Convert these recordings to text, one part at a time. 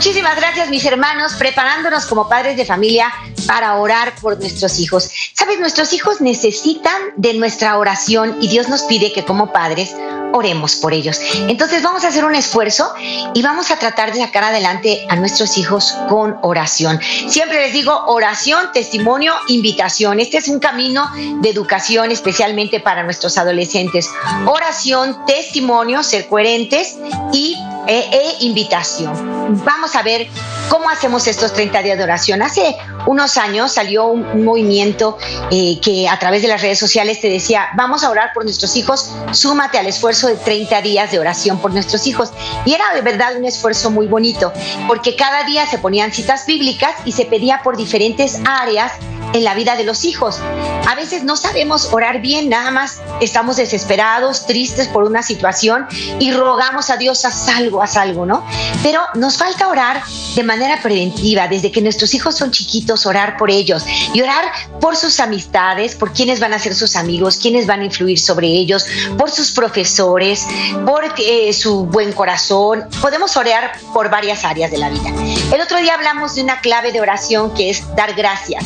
Muchísimas gracias mis hermanos, preparándonos como padres de familia para orar por nuestros hijos. Sabes, nuestros hijos necesitan de nuestra oración y Dios nos pide que como padres oremos por ellos. Entonces vamos a hacer un esfuerzo y vamos a tratar de sacar adelante a nuestros hijos con oración. Siempre les digo oración, testimonio, invitación. Este es un camino de educación especialmente para nuestros adolescentes. Oración, testimonio, ser coherentes y e, e invitación. Vamos a ver cómo hacemos estos 30 días de oración. Hace unos años salió un, movimiento eh, que a través de las redes sociales te decía, vamos a orar por nuestros hijos, súmate al esfuerzo de 30 días de oración por nuestros hijos. Y era de verdad un esfuerzo muy bonito, porque cada día se ponían citas bíblicas y se pedía por diferentes áreas en la vida de los hijos. A veces no sabemos orar bien, nada más estamos desesperados, tristes por una situación y rogamos a Dios, haz algo, haz algo, ¿no? Pero nos falta orar de manera preventiva, desde que nuestros hijos son chiquitos, orar por ellos y orar por sus amistades, por quienes van a ser sus amigos, quienes van a influir sobre ellos, por sus profesores, por eh, su buen corazón. Podemos orar por varias áreas de la vida. El otro día hablamos de una clave de oración que es dar gracias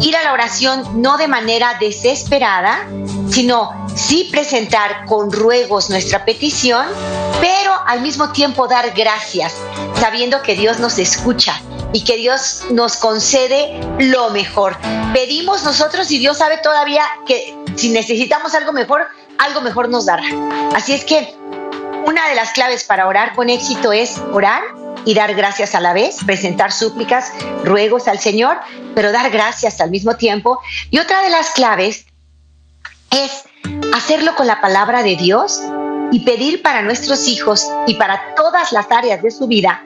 ir a la oración no de manera desesperada, sino sí presentar con ruegos nuestra petición, pero al mismo tiempo dar gracias, sabiendo que Dios nos escucha y que Dios nos concede lo mejor. Pedimos nosotros y Dios sabe todavía que si necesitamos algo mejor, algo mejor nos dará. Así es que una de las claves para orar con éxito es orar y dar gracias a la vez, presentar súplicas, ruegos al Señor, pero dar gracias al mismo tiempo. Y otra de las claves es hacerlo con la palabra de Dios y pedir para nuestros hijos y para todas las áreas de su vida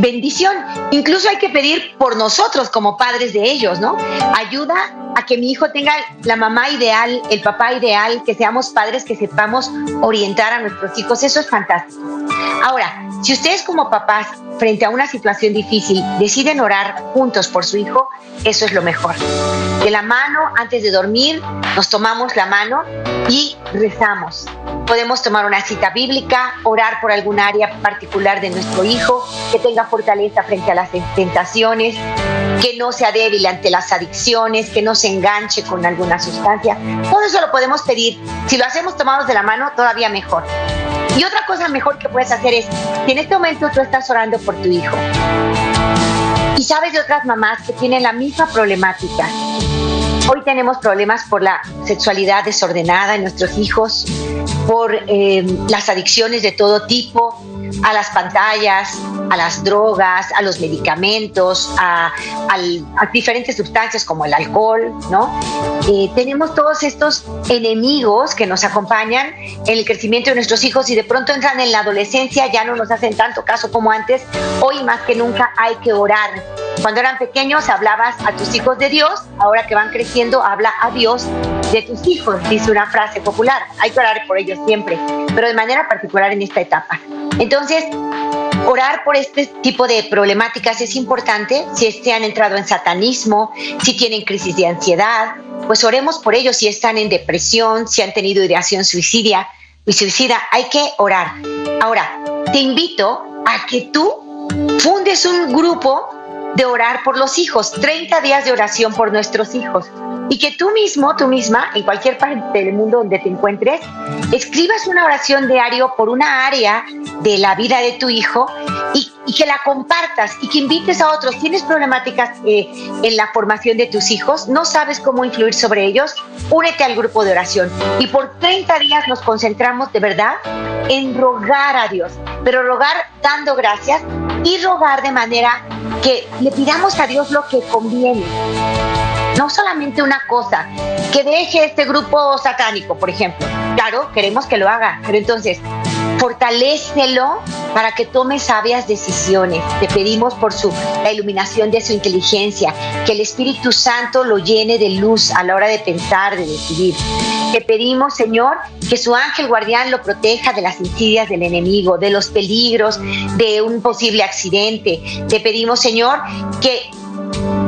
bendición. Incluso hay que pedir por nosotros como padres de ellos, ¿no? Ayuda a que mi hijo tenga la mamá ideal, el papá ideal, que seamos padres que sepamos orientar a nuestros hijos. Eso es fantástico. Ahora, si ustedes como papás, frente a una situación difícil, deciden orar juntos por su hijo, eso es lo mejor. De la mano, antes de dormir, nos tomamos la mano y rezamos. Podemos tomar una cita bíblica, orar por algún área particular de nuestro hijo, que tenga fortaleza frente a las tentaciones, que no sea débil ante las adicciones, que no se enganche con alguna sustancia. Todo eso lo podemos pedir. Si lo hacemos tomados de la mano, todavía mejor. Y otra cosa mejor que puedes hacer es, si en este momento tú estás orando por tu hijo y sabes de otras mamás que tienen la misma problemática, Hoy tenemos problemas por la sexualidad desordenada en nuestros hijos, por eh, las adicciones de todo tipo, a las pantallas, a las drogas, a los medicamentos, a, diferentes sustancias como el alcohol, ¿no? Eh, tenemos todos estos enemigos que nos acompañan en el crecimiento de nuestros hijos y de pronto entran en la adolescencia, ya no nos hacen tanto caso como antes. Hoy más que nunca hay que orar. Cuando eran pequeños hablabas a tus hijos de Dios, ahora que van creciendo habla a Dios de tus hijos, dice una frase popular. Hay que orar por ellos siempre, pero de manera particular en esta etapa. Entonces, orar por este tipo de problemáticas es importante. Si este han entrado en satanismo, si tienen crisis de ansiedad, pues oremos por ellos. Si están en depresión, si han tenido ideación suicidia, suicida, hay que orar. Ahora, te invito a que tú fundes un grupo de orar por los hijos, 30 días de oración por nuestros hijos y que tú mismo, tú misma, en cualquier parte del mundo donde te encuentres, escribas una oración diario por una área de la vida de tu hijo y, que la compartas y que invites a otros. ¿Tienes problemáticas eh, en la formación de tus hijos? ¿No sabes cómo influir sobre ellos? Únete al grupo de oración y por 30 días nos concentramos de verdad en rogar a Dios, pero rogar dando gracias y rogar de manera que le pidamos a Dios lo que conviene no solamente una cosa, que deje este grupo satánico, por ejemplo. Claro, queremos que lo haga, pero entonces, fortalécelo para que tome sabias decisiones. Te pedimos por su, la iluminación de su inteligencia, que el Espíritu Santo lo llene de luz a la hora de pensar, de decidir. Te pedimos, Señor, que su ángel guardián lo proteja de las insidias del enemigo, de los peligros, de un posible accidente. Te pedimos, Señor, que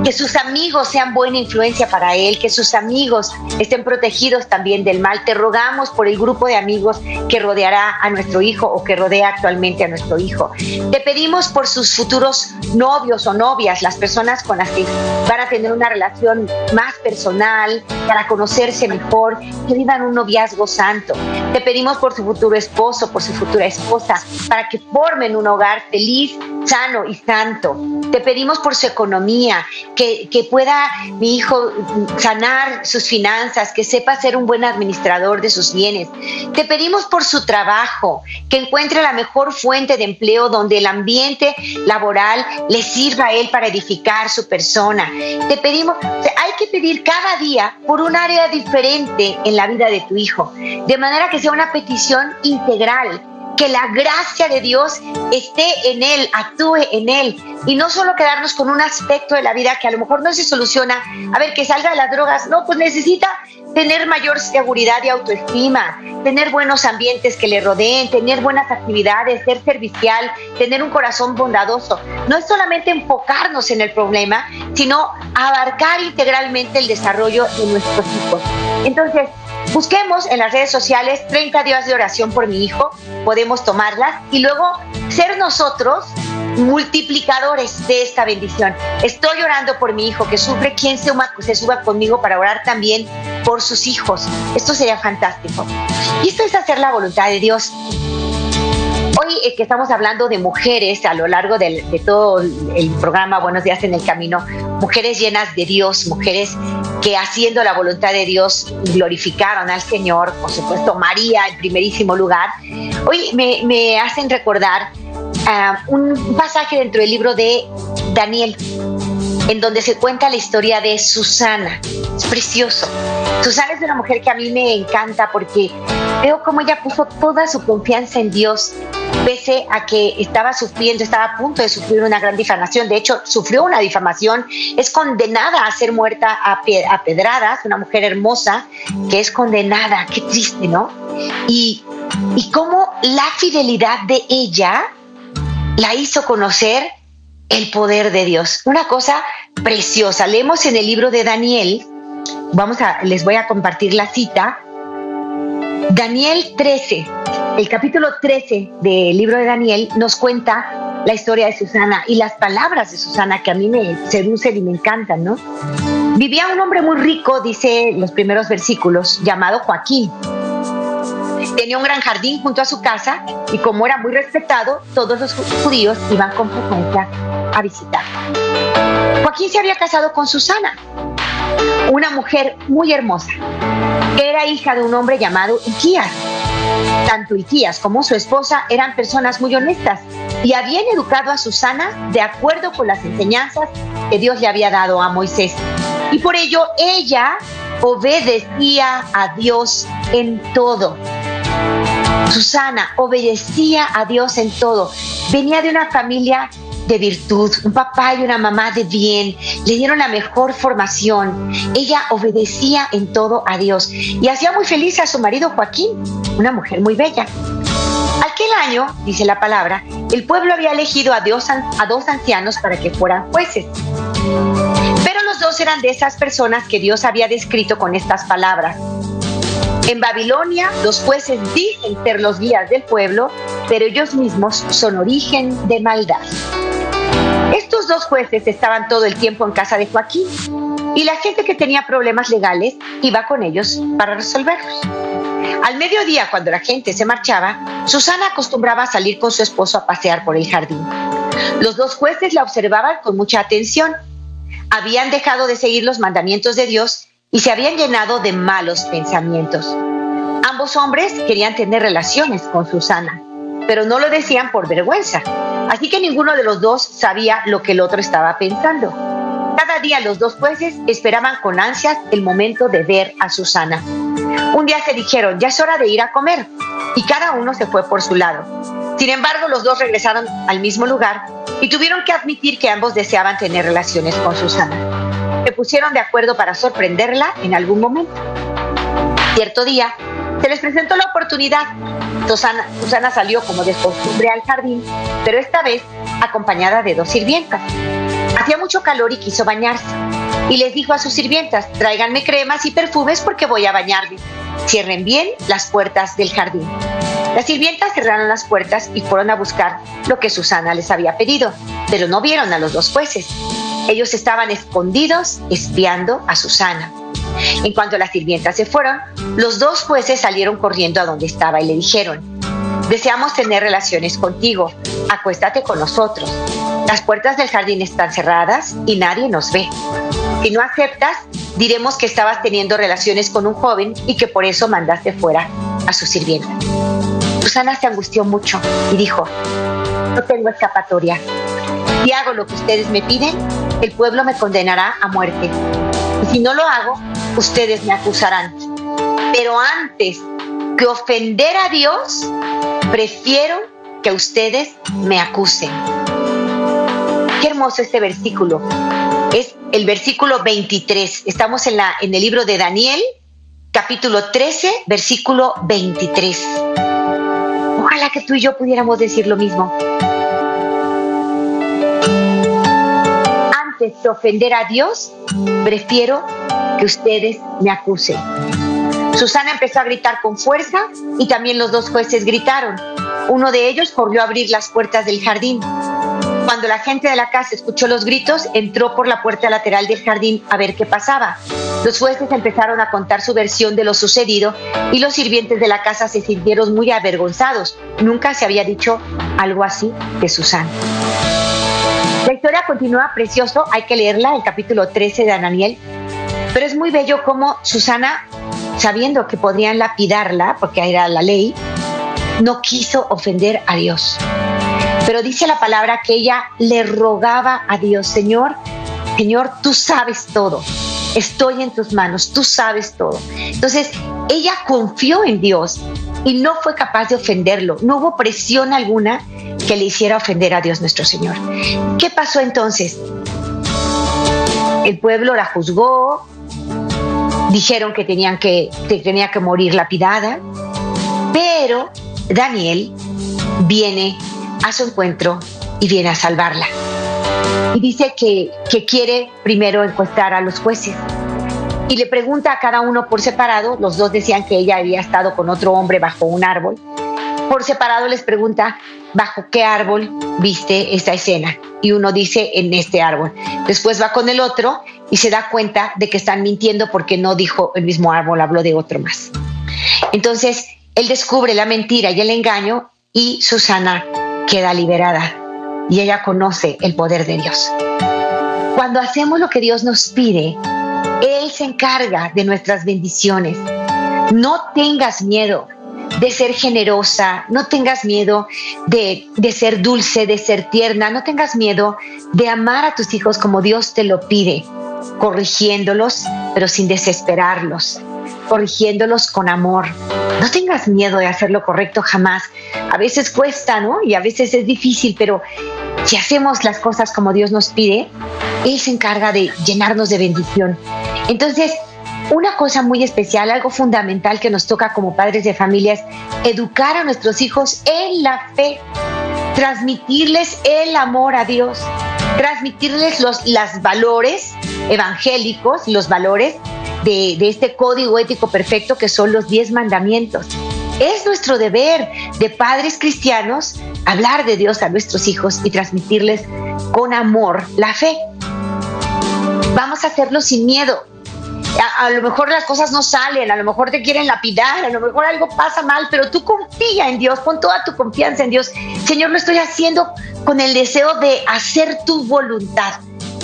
que sus amigos sean buena influencia para él, que sus amigos estén protegidos también del mal. Te rogamos por el grupo de amigos que rodeará a nuestro hijo o que rodea actualmente a nuestro hijo. Te pedimos por sus futuros novios o novias, las personas con las que van a tener una relación más personal, para conocerse mejor, que vivan un noviazgo santo. Te pedimos por su futuro esposo, por su futura esposa, para que formen un hogar feliz, sano y santo. Te pedimos por su economía, que, pueda mi hijo sanar sus finanzas, que sepa ser un buen administrador de sus bienes. Te pedimos por su trabajo, que encuentre la mejor fuente de empleo donde el ambiente laboral le sirva a él para edificar su persona. Te pedimos, hay que pedir cada día por un área diferente en la vida de tu hijo, de manera que sea una petición integral que la gracia de Dios esté en él, actúe en él y no solo quedarnos con un aspecto de la vida que a lo mejor no se soluciona, a ver, que salga de las drogas, no, pues necesita tener mayor seguridad y autoestima, tener buenos ambientes que le rodeen, tener buenas actividades, ser servicial, tener un corazón bondadoso. No es solamente enfocarnos en el problema, sino abarcar integralmente el desarrollo de nuestros hijos. Entonces, Busquemos en las redes sociales 30 días de oración por mi hijo, podemos tomarlas y luego ser nosotros multiplicadores de esta bendición. Estoy orando por mi hijo que sufre, quien se, se suba conmigo para orar también por sus hijos. Esto sería fantástico. Y esto es hacer la voluntad de Dios. Hoy eh, que estamos hablando de mujeres a lo largo de todo el programa Buenos días en el camino, mujeres llenas de Dios, mujeres que haciendo la voluntad de Dios glorificaron al Señor, por supuesto María en primerísimo lugar, hoy me, hacen recordar ah, un pasaje dentro del libro de Daniel, en donde se cuenta la historia de Susana. Es precioso. Susana es una mujer que a mí me encanta porque veo cómo ella puso toda su confianza en Dios, pese a que estaba sufriendo, estaba a punto de sufrir una gran difamación. De hecho, sufrió una difamación, es condenada a ser muerta a, pedradas, una mujer hermosa que es condenada. Qué triste, ¿no? Y, y cómo la fidelidad de ella la hizo conocer el poder de Dios. Una cosa preciosa. Leemos en el libro de Daniel, vamos a, les voy a compartir la cita. Daniel 13, el capítulo 13 del libro de Daniel nos cuenta la historia de Susana y las palabras de Susana que a mí me seducen y me encantan, ¿no? Vivía un hombre muy rico, dice los primeros versículos, llamado Joaquín. Tenía un gran jardín junto a su casa y como era muy respetado, todos los judíos iban con frecuencia a visitar. Joaquín se había casado con Susana, una mujer muy hermosa. Era hija de un hombre llamado Iquías. Tanto Iquías como su esposa eran personas muy honestas y habían educado a Susana de acuerdo con las enseñanzas que Dios le había dado a Moisés. Y por ello ella obedecía a Dios en todo. Susana obedecía a Dios en todo. Venía de una familia de virtud, un papá y una mamá de bien, le dieron la mejor formación. Ella obedecía en todo a Dios y hacía muy feliz a su marido Joaquín, una mujer muy bella. Aquel año, dice la palabra, el pueblo había elegido a, Dios, a dos ancianos para que fueran jueces. Pero los dos eran de esas personas que Dios había descrito con estas palabras. En Babilonia, los jueces dicen ser los guías del pueblo, pero ellos mismos son origen de maldad. Estos dos jueces estaban todo el tiempo en casa de Joaquín y la gente que tenía problemas legales iba con ellos para resolverlos. Al mediodía, cuando la gente se marchaba, Susana acostumbraba a salir con su esposo a pasear por el jardín. Los dos jueces la observaban con mucha atención. Habían dejado de seguir los mandamientos de Dios y se habían llenado de malos pensamientos. Ambos hombres querían tener relaciones con Susana, pero no lo decían por vergüenza. Así que ninguno de los dos sabía lo que el otro estaba pensando. Cada día los dos jueces esperaban con ansias el momento de ver a Susana. Un día se dijeron, ya es hora de ir a comer, y cada uno se fue por su lado. Sin embargo, los dos regresaron al mismo lugar y tuvieron que admitir que ambos deseaban tener relaciones con Susana. Se pusieron de acuerdo para sorprenderla en algún momento. Cierto día, se les presentó la oportunidad. Susana, salió como de costumbre al jardín, pero esta vez acompañada de dos sirvientas. Hacía mucho calor y quiso bañarse. Y les dijo a sus sirvientas, tráiganme cremas y perfumes porque voy a bañarme. Cierren bien las puertas del jardín. Las sirvientas cerraron las puertas y fueron a buscar lo que Susana les había pedido, pero no vieron a los dos jueces. Ellos estaban escondidos espiando a Susana. En cuanto las sirvientas se fueron, los dos jueces salieron corriendo a donde estaba y le dijeron, deseamos tener relaciones contigo, acuéstate con nosotros. Las puertas del jardín están cerradas y nadie nos ve. Si no aceptas, diremos que estabas teniendo relaciones con un joven y que por eso mandaste fuera a su sirvienta. Susana se angustió mucho y dijo, no tengo escapatoria. Si hago lo que ustedes me piden, el pueblo me condenará a muerte. Y si no lo hago, ustedes me acusarán. Pero antes que ofender a Dios, prefiero que ustedes me acusen. Qué hermoso este versículo. Es el versículo 23. Estamos en, la, en el libro de Daniel, capítulo 13, versículo 23. Ojalá que tú y yo pudiéramos decir lo mismo. De ofender a Dios, prefiero que ustedes me acusen. Susana empezó a gritar con fuerza y también los dos jueces gritaron. Uno de ellos corrió a abrir las puertas del jardín. Cuando la gente de la casa escuchó los gritos, entró por la puerta lateral del jardín a ver qué pasaba. Los jueces empezaron a contar su versión de lo sucedido y los sirvientes de la casa se sintieron muy avergonzados. Nunca se había dicho algo así de Susana. La historia continúa precioso, hay que leerla, el capítulo 13 de Ananiel. Pero es muy bello cómo Susana sabiendo que podrían lapidarla, porque era la ley, no quiso ofender a Dios. Pero dice la palabra que ella le rogaba a Dios, Señor, Señor, tú sabes todo, estoy en tus manos, tú sabes todo. Entonces, ella confió en Dios y no fue capaz de ofenderlo, no hubo presión alguna que le hiciera ofender a Dios nuestro Señor. ¿Qué pasó entonces? El pueblo la juzgó, dijeron que, que, tenía que morir lapidada, pero Daniel viene a su encuentro y viene a salvarla. Y dice que, que quiere primero encuestar a los jueces. Y le pregunta a cada uno por separado, los dos decían que ella había estado con otro hombre bajo un árbol. Por separado les pregunta, ¿bajo qué árbol viste esta escena? Y uno dice, en este árbol. Después va con el otro y se da cuenta de que están mintiendo porque no dijo el mismo árbol, habló de otro más. Entonces, él descubre la mentira y el engaño y Susana queda liberada y ella conoce el poder de Dios. Cuando hacemos lo que Dios nos pide, Él se encarga de nuestras bendiciones. No tengas miedo de ser generosa, no tengas miedo de, de, ser dulce, de ser tierna, no tengas miedo de amar a tus hijos como Dios te lo pide corrigiéndolos, pero sin desesperarlos, corrigiéndolos con amor. No tengas miedo de hacer lo correcto jamás. A veces cuesta, ¿no? Y a veces es difícil, pero si hacemos las cosas como Dios nos pide, Él se encarga de llenarnos de bendición. Entonces, una cosa muy especial, algo fundamental que nos toca como padres de familia es educar a nuestros hijos en la fe, transmitirles el amor a Dios, transmitirles los las valores evangélicos, los valores de, de este código ético perfecto que son los diez mandamientos. Es nuestro deber de padres cristianos hablar de Dios a nuestros hijos y transmitirles con amor la fe. Vamos a hacerlo sin miedo, a, lo mejor las cosas no salen, a lo mejor te quieren lapidar, a lo mejor algo pasa mal, pero tú confía en Dios, pon toda tu confianza en Dios. Señor, lo estoy haciendo con el deseo de hacer tu voluntad.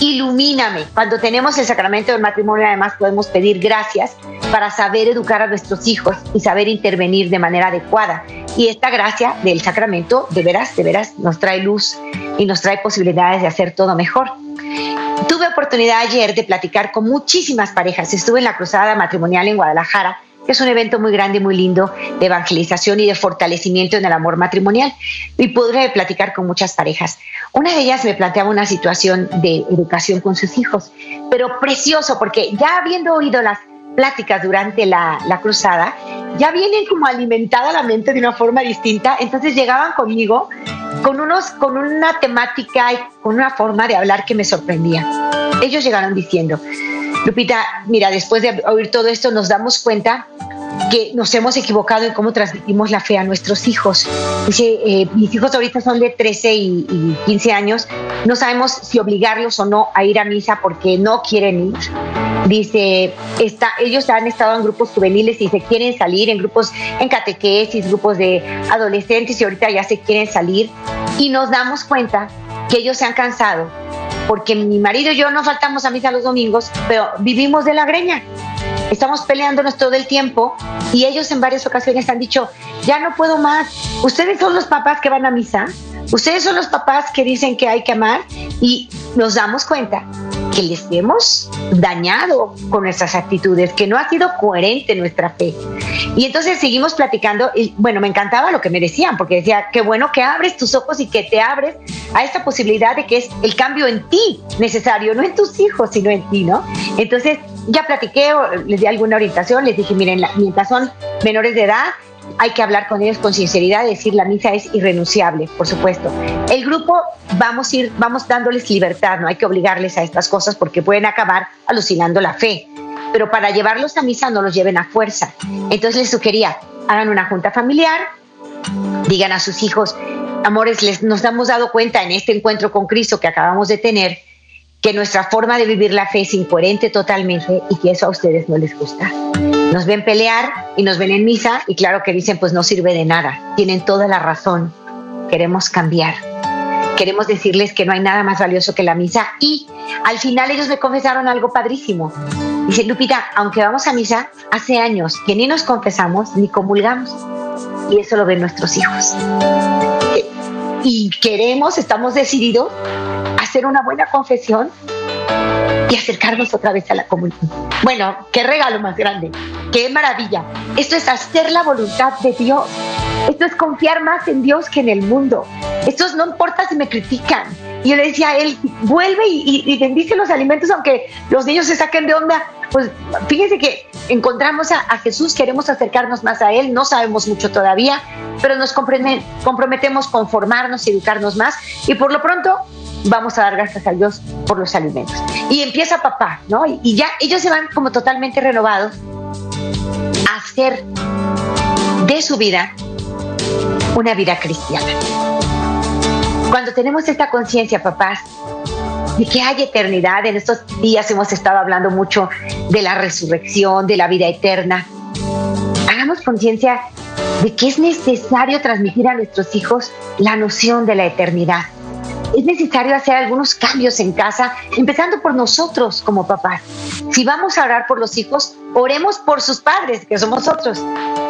Ilumíname. Cuando tenemos el sacramento del matrimonio, además podemos pedir gracias para saber educar a nuestros hijos y saber intervenir de manera adecuada. Y esta gracia del sacramento, de veras, de veras, nos trae luz y nos trae posibilidades de hacer todo mejor. Tuve oportunidad ayer de platicar con muchísimas parejas. Estuve en la Cruzada Matrimonial en Guadalajara, que es un evento muy grande muy lindo de evangelización y de fortalecimiento en el amor matrimonial. Y pude platicar con muchas parejas. Una de ellas me planteaba una situación de educación con sus hijos, pero precioso, porque ya habiendo oído las pláticas durante la, la, cruzada, ya vienen como alimentada la mente de una forma distinta, entonces llegaban conmigo con, unos, con una temática y con una forma de hablar que me sorprendía. Ellos llegaron diciendo, Lupita, mira, después de oír todo esto nos damos cuenta que nos hemos equivocado en cómo transmitimos la fe a nuestros hijos. Dice, eh, mis hijos ahorita son de 13 y, y, 15 años, no sabemos si obligarlos o no a ir a misa porque no quieren ir. Dice, está, ellos han estado en grupos juveniles y se quieren salir, en grupos en catequesis, grupos de adolescentes y ahorita ya se quieren salir. Y nos damos cuenta que ellos se han cansado porque mi marido y yo no faltamos a misa los domingos, pero vivimos de la greña. Estamos peleándonos todo el tiempo y ellos en varias ocasiones han dicho, ya no puedo más. Ustedes son los papás que van a misa, ustedes son los papás que dicen que hay que amar y nos damos cuenta que les hemos dañado con nuestras actitudes, que no ha sido coherente nuestra fe. Y entonces seguimos platicando y bueno, me encantaba lo que me decían, porque decía, qué bueno que abres tus ojos y que te abres a esta posibilidad de que es el cambio en ti necesario, no en tus hijos, sino en ti, ¿no? Entonces ya platiqué, les di alguna orientación, les dije, miren, mientras son menores de edad, hay que hablar con ellos con sinceridad, decir la misa es irrenunciable, por supuesto. El grupo vamos a ir, vamos dándoles libertad, no hay que obligarles a estas cosas porque pueden acabar alucinando la fe. Pero para llevarlos a misa no los lleven a fuerza. Entonces les sugería, hagan una junta familiar, digan a sus hijos, amores, les, nos hemos dado cuenta en este encuentro con Cristo que acabamos de tener, que nuestra forma de vivir la fe es incoherente totalmente y que eso a ustedes no les gusta. Nos ven pelear y nos ven en misa y claro que dicen pues no sirve de nada. Tienen toda la razón. Queremos cambiar. Queremos decirles que no hay nada más valioso que la misa y al final ellos me confesaron algo padrísimo. Dice Lupita, aunque vamos a misa, hace años que ni nos confesamos ni comulgamos. Y eso lo ven nuestros hijos. Y queremos, estamos decididos a hacer una buena confesión y acercarnos otra vez a la comunidad. Bueno, qué regalo más grande, qué maravilla. Esto es hacer la voluntad de Dios. Esto es confiar más en Dios que en el mundo. Esto es, no importa si me critican. Y yo le decía a él, vuelve y, y, bendice los alimentos aunque los niños se saquen de onda. Pues fíjense que encontramos a, a Jesús, queremos acercarnos más a Él, no sabemos mucho todavía, pero nos comprometemos con formarnos y educarnos más. Y por lo pronto vamos a dar gracias a Dios por los alimentos. Y empieza papá, ¿no? Y, ya ellos se van como totalmente renovados a hacer de su vida una vida cristiana. Cuando tenemos esta conciencia, papás, de que hay eternidad, en estos días hemos estado hablando mucho de la resurrección, de la vida eterna, hagamos conciencia de que es necesario transmitir a nuestros hijos la noción de la eternidad es necesario hacer algunos cambios en casa, empezando por nosotros como papás. Si vamos a orar por los hijos, oremos por sus padres, que somos nosotros.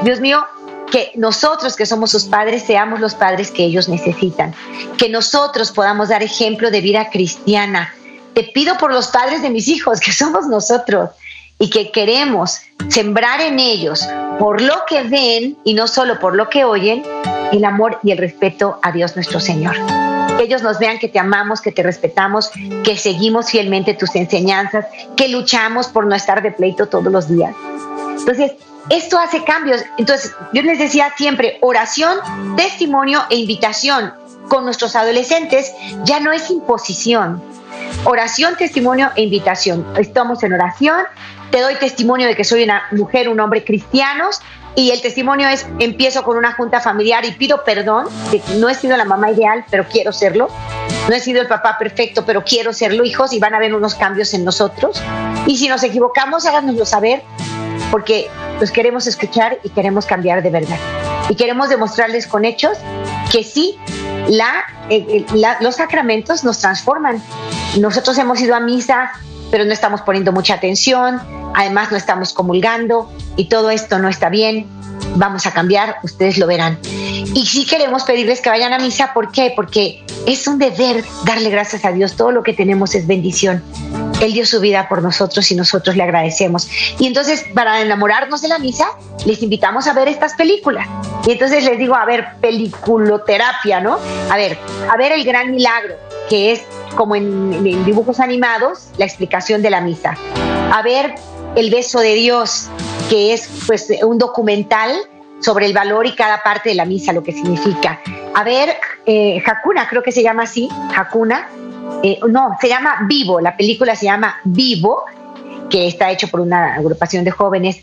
Dios mío, que nosotros que somos sus padres seamos los padres que ellos necesitan, que nosotros podamos dar ejemplo de vida cristiana. Te pido por los padres de mis hijos, que somos nosotros, y que queremos sembrar en ellos, por lo que ven y no solo por lo que oyen, el amor y el respeto a Dios nuestro Señor que ellos nos vean que te amamos, que te respetamos, que seguimos fielmente tus enseñanzas, que luchamos por no estar de pleito todos los días. Entonces, esto hace cambios. Entonces, yo les decía siempre, oración, testimonio e invitación con nuestros adolescentes ya no es imposición. Oración, testimonio e invitación. Estamos en oración, te doy testimonio de que soy una mujer, un hombre cristianos, y el testimonio es, empiezo con una junta familiar y pido perdón, que no he sido la mamá ideal, pero quiero serlo. No he sido el papá perfecto, pero quiero serlo, hijos, y van a haber unos cambios en nosotros. Y si nos equivocamos, háganoslo saber, porque los queremos escuchar y queremos cambiar de verdad. Y queremos demostrarles con hechos que sí, la, los sacramentos nos transforman. Nosotros hemos ido a misa, pero no estamos poniendo mucha atención, además no estamos comulgando y todo esto no está bien, vamos a cambiar, ustedes lo verán. Y sí queremos pedirles que vayan a misa, ¿por qué? Porque es un deber darle gracias a Dios, todo lo que tenemos es bendición. Él dio su vida por nosotros y nosotros le agradecemos. Y entonces, para enamorarnos de la misa, les invitamos a ver estas películas. Y entonces les digo, a ver, peliculoterapia, ¿no? A ver, a ver el gran milagro, que es como en, dibujos animados, la explicación de la misa. A ver el beso de Dios, que es pues un documental sobre el valor y cada parte de la misa, lo que significa. A ver, eh, Hakuna, creo que se llama así, Hakuna, eh, no, se llama Vivo, la película se llama Vivo, que está hecho por una agrupación de jóvenes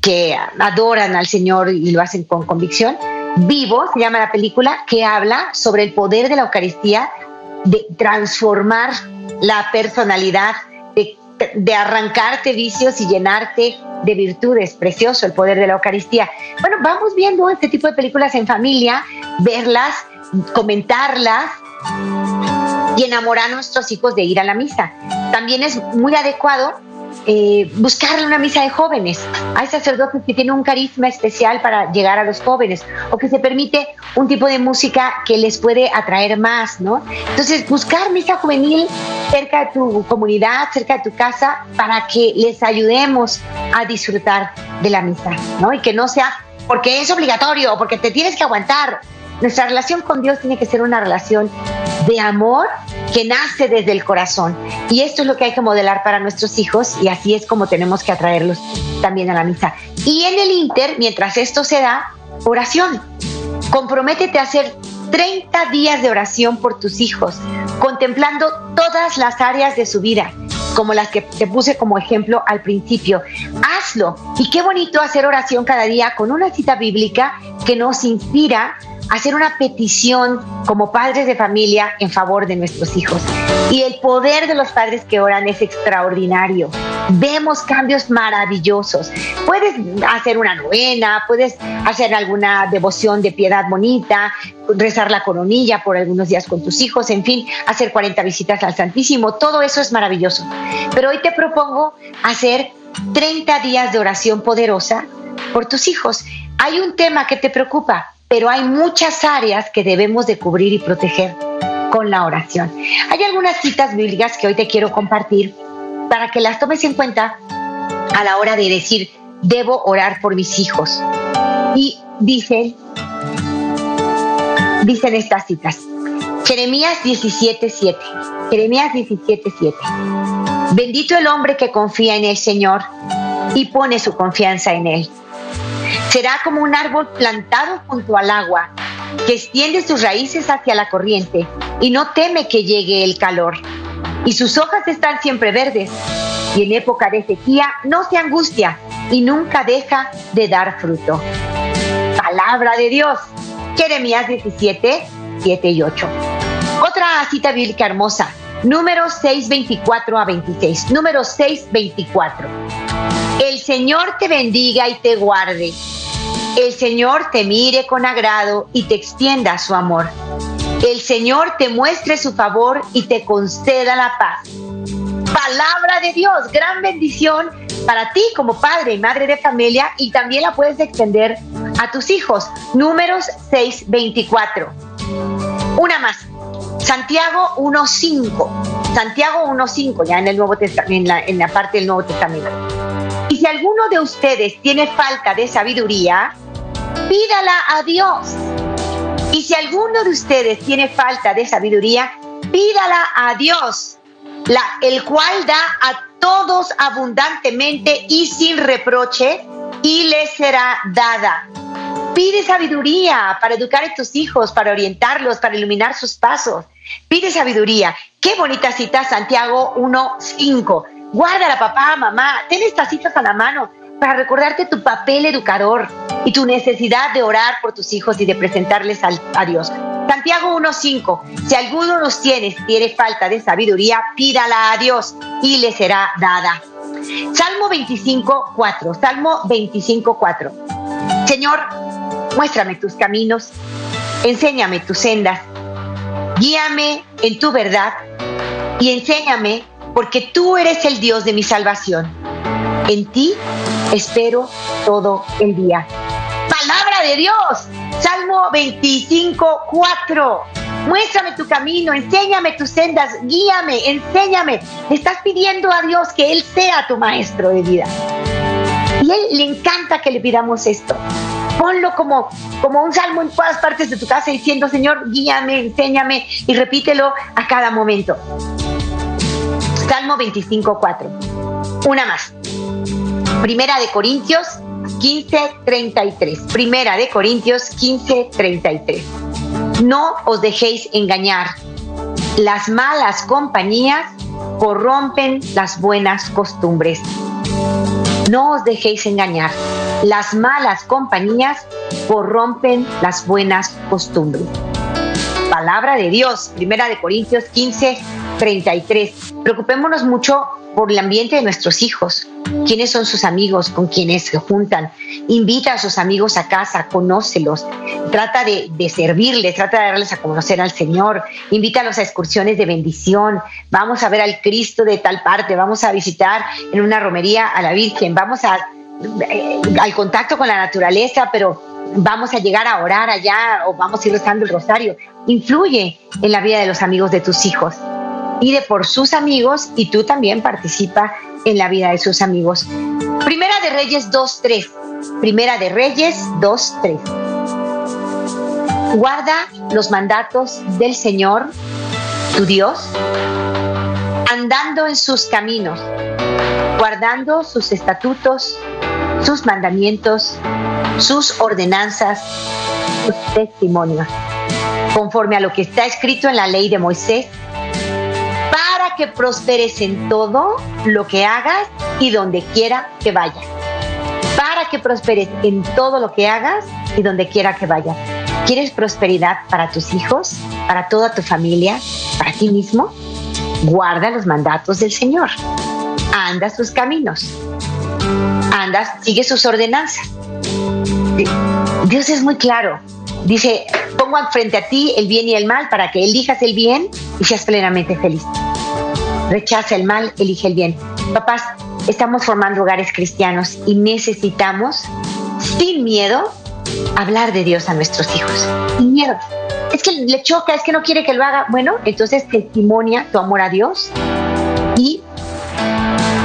que adoran al Señor y lo hacen con convicción. Vivo se llama la película que habla sobre el poder de la Eucaristía de transformar la personalidad, de, de arrancarte vicios y llenarte de virtudes. Precioso el poder de la Eucaristía. Bueno, vamos viendo este tipo de películas en familia, verlas, comentarlas y enamorar a nuestros hijos de ir a la misa. También es muy adecuado eh, buscarle una misa de jóvenes. Hay sacerdotes que tienen un carisma especial para llegar a los jóvenes o que se permite un tipo de música que les puede atraer más, ¿no? Entonces, buscar misa juvenil cerca de tu comunidad, cerca de tu casa, para que les ayudemos a disfrutar de la misa, ¿no? Y que no sea porque es obligatorio, porque te tienes que aguantar. Nuestra relación con Dios tiene que ser una relación de amor que nace desde el corazón. Y esto es lo que hay que modelar para nuestros hijos y así es como tenemos que atraerlos también a la misa. Y en el Inter, mientras esto se da, oración. Comprométete a hacer 30 días de oración por tus hijos, contemplando todas las áreas de su vida, como las que te puse como ejemplo al principio. Hazlo. Y qué bonito hacer oración cada día con una cita bíblica que nos inspira hacer una petición como padres de familia en favor de nuestros hijos. Y el poder de los padres que oran es extraordinario. Vemos cambios maravillosos. Puedes hacer una novena, puedes hacer alguna devoción de piedad bonita, rezar la coronilla por algunos días con tus hijos, en fin, hacer 40 visitas al Santísimo. Todo eso es maravilloso. Pero hoy te propongo hacer 30 días de oración poderosa por tus hijos. Hay un tema que te preocupa, pero hay muchas áreas que debemos de cubrir y proteger con la oración. Hay algunas citas bíblicas que hoy te quiero compartir para que las tomes en cuenta a la hora de decir, debo orar por mis hijos. Y dicen, dicen estas citas. Jeremías 17:7. Jeremías 17:7. Bendito el hombre que confía en el Señor y pone su confianza en él. Será como un árbol plantado junto al agua, que extiende sus raíces hacia la corriente y no teme que llegue el calor. Y sus hojas están siempre verdes, y en época de sequía no se angustia y nunca deja de dar fruto. Palabra de Dios. Jeremías 17, 7 y 8. Otra cita bíblica hermosa. Número 6, 24 a 26. Número 6, 24. El Señor te bendiga y te guarde el Señor te mire con agrado y te extienda su amor. El Señor te muestre su favor y te conceda la paz. Palabra de Dios, gran bendición para ti como padre y madre de familia y también la puedes extender a tus hijos. Números 624. Una más. Santiago 1.5. Santiago 1.5, ya en el Nuevo en la, en la parte del Nuevo Testamento. Y si alguno de ustedes tiene falta de sabiduría, pídala a Dios. Y si alguno de ustedes tiene falta de sabiduría, pídala a Dios, el cual da a todos abundantemente y sin reproche, y le será dada. Pide sabiduría para educar a tus hijos, para orientarlos, para iluminar sus pasos. Pide sabiduría. Qué bonita cita, Santiago 1.5. Guárdala, papá, mamá. Ten estas citas a la mano para recordarte tu papel educador y tu necesidad de orar por tus hijos y de presentarles a Dios. Santiago 1.5, si alguno los tiene, tiene falta de sabiduría, pídala a Dios y le será dada. Salmo 25.4, Salmo 25.4. Señor, muéstrame tus caminos, enséñame tus sendas, guíame en tu verdad y enséñame porque tú eres el Dios de mi salvación. En ti espero todo el día. Palabra de Dios. Salmo 25, 4. Muéstrame tu camino, enséñame tus sendas, guíame, enséñame. Estás pidiendo a Dios que Él sea tu maestro de vida. Y Él le encanta que le pidamos esto. Ponlo como, como un salmo en todas partes de tu casa diciendo, Señor, guíame, enséñame y repítelo a cada momento. Salmo 25, 4. Una más. Primera de Corintios 15:33. Primera de Corintios 15:33. No os dejéis engañar. Las malas compañías corrompen las buenas costumbres. No os dejéis engañar. Las malas compañías corrompen las buenas costumbres. Palabra de Dios, Primera de Corintios 15, 33. Preocupémonos mucho por el ambiente de nuestros hijos, quiénes son sus amigos, con quienes se juntan. Invita a sus amigos a casa, conócelos, trata de, servirles, trata de darles a conocer al Señor, invítalos a excursiones de bendición, vamos a ver al Cristo de tal parte, vamos a visitar en una romería a la Virgen, vamos a, eh, al contacto con la naturaleza, pero vamos a llegar a orar allá o vamos a ir rezando el rosario. Influye en la vida de los amigos de tus hijos pide por sus amigos y tú también participa en la vida de sus amigos. Primera de Reyes 2.3. Primera de Reyes 2.3. Guarda los mandatos del Señor, tu Dios, andando en sus caminos, guardando sus estatutos, sus mandamientos, sus ordenanzas, sus testimonios, conforme a lo que está escrito en la ley de Moisés que prosperes en todo lo que hagas y donde quiera que vayas. Para que prosperes en todo lo que hagas y donde quiera que vayas. ¿Quieres prosperidad para tus hijos, para toda tu familia, para ti mismo? Guarda los mandatos del Señor. Anda sus caminos. Anda, sigue sus ordenanzas. Dios es muy claro. Dice, pongo frente a ti el bien y el mal para que elijas el bien y seas plenamente feliz rechaza el mal, elige el bien. Papás, estamos formando hogares cristianos y necesitamos, sin miedo, hablar de Dios a nuestros hijos. Sin miedo. Es que le choca, es que no quiere que lo haga. Bueno, entonces testimonia tu amor a Dios y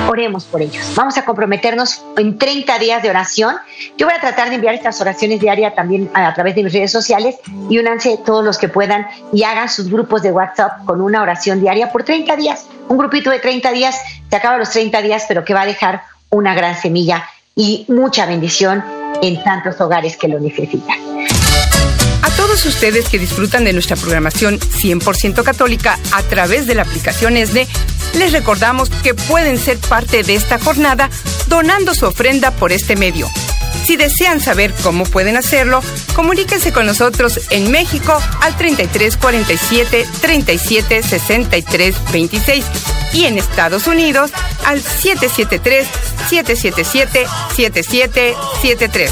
oremos por ellos. Vamos a comprometernos en 30 días de oración. Yo voy a tratar de enviar estas oraciones diarias también a, través de mis redes sociales y únanse todos los que puedan y hagan sus grupos de WhatsApp con una oración diaria por 30 días. Un grupito de 30 días, se acaba los 30 días, pero que va a dejar una gran semilla y mucha bendición en tantos hogares que lo necesitan. A todos ustedes que disfrutan de nuestra programación 100% católica a través de la aplicación ESNE, les recordamos que pueden ser parte de esta jornada donando su ofrenda por este medio. Si desean saber cómo pueden hacerlo, comuníquense con nosotros en México al 33 47 37 63 26 y en Estados Unidos al 773 777 7773.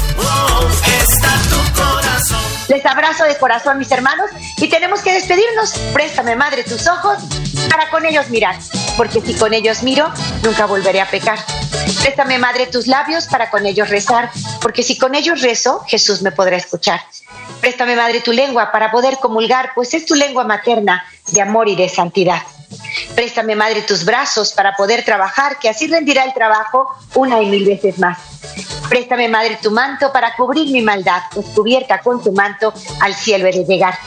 Les abrazo de corazón, mis hermanos, y tenemos que despedirnos. Préstame, madre, tus ojos para con ellos mirar, porque si con ellos miro, nunca volveré a pecar. Préstame, madre, tus labios para con ellos rezar, porque si con ellos rezo, Jesús me podrá escuchar. Préstame, madre, tu lengua para poder comulgar, pues es tu lengua materna de amor y de santidad. Préstame, madre, tus brazos para poder trabajar, que así rendirá el trabajo una y mil veces más. Préstame, madre, tu manto para cubrir mi maldad, pues cubierta con tu manto al cielo he de llegar.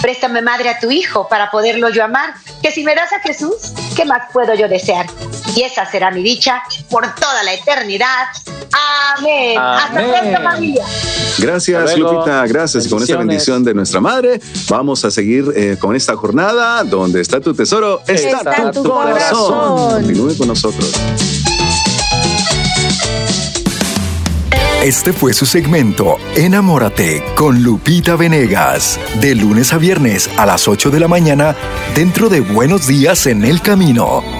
Préstame, madre, a tu hijo para poderlo yo amar, que si me das a Jesús, ¿qué más puedo yo desear? Y esa será mi dicha por toda la eternidad. Amén. Hasta pronto, familia. Gracias, Lupita. Gracias. Con esta bendición de nuestra madre, vamos a seguir eh, con esta jornada. Donde está tu tesoro, está, tu, corazón. Continúe con nosotros. Este fue su segmento Enamórate con Lupita Venegas, de lunes a viernes a las 8 de la mañana dentro de Buenos Días en el Camino.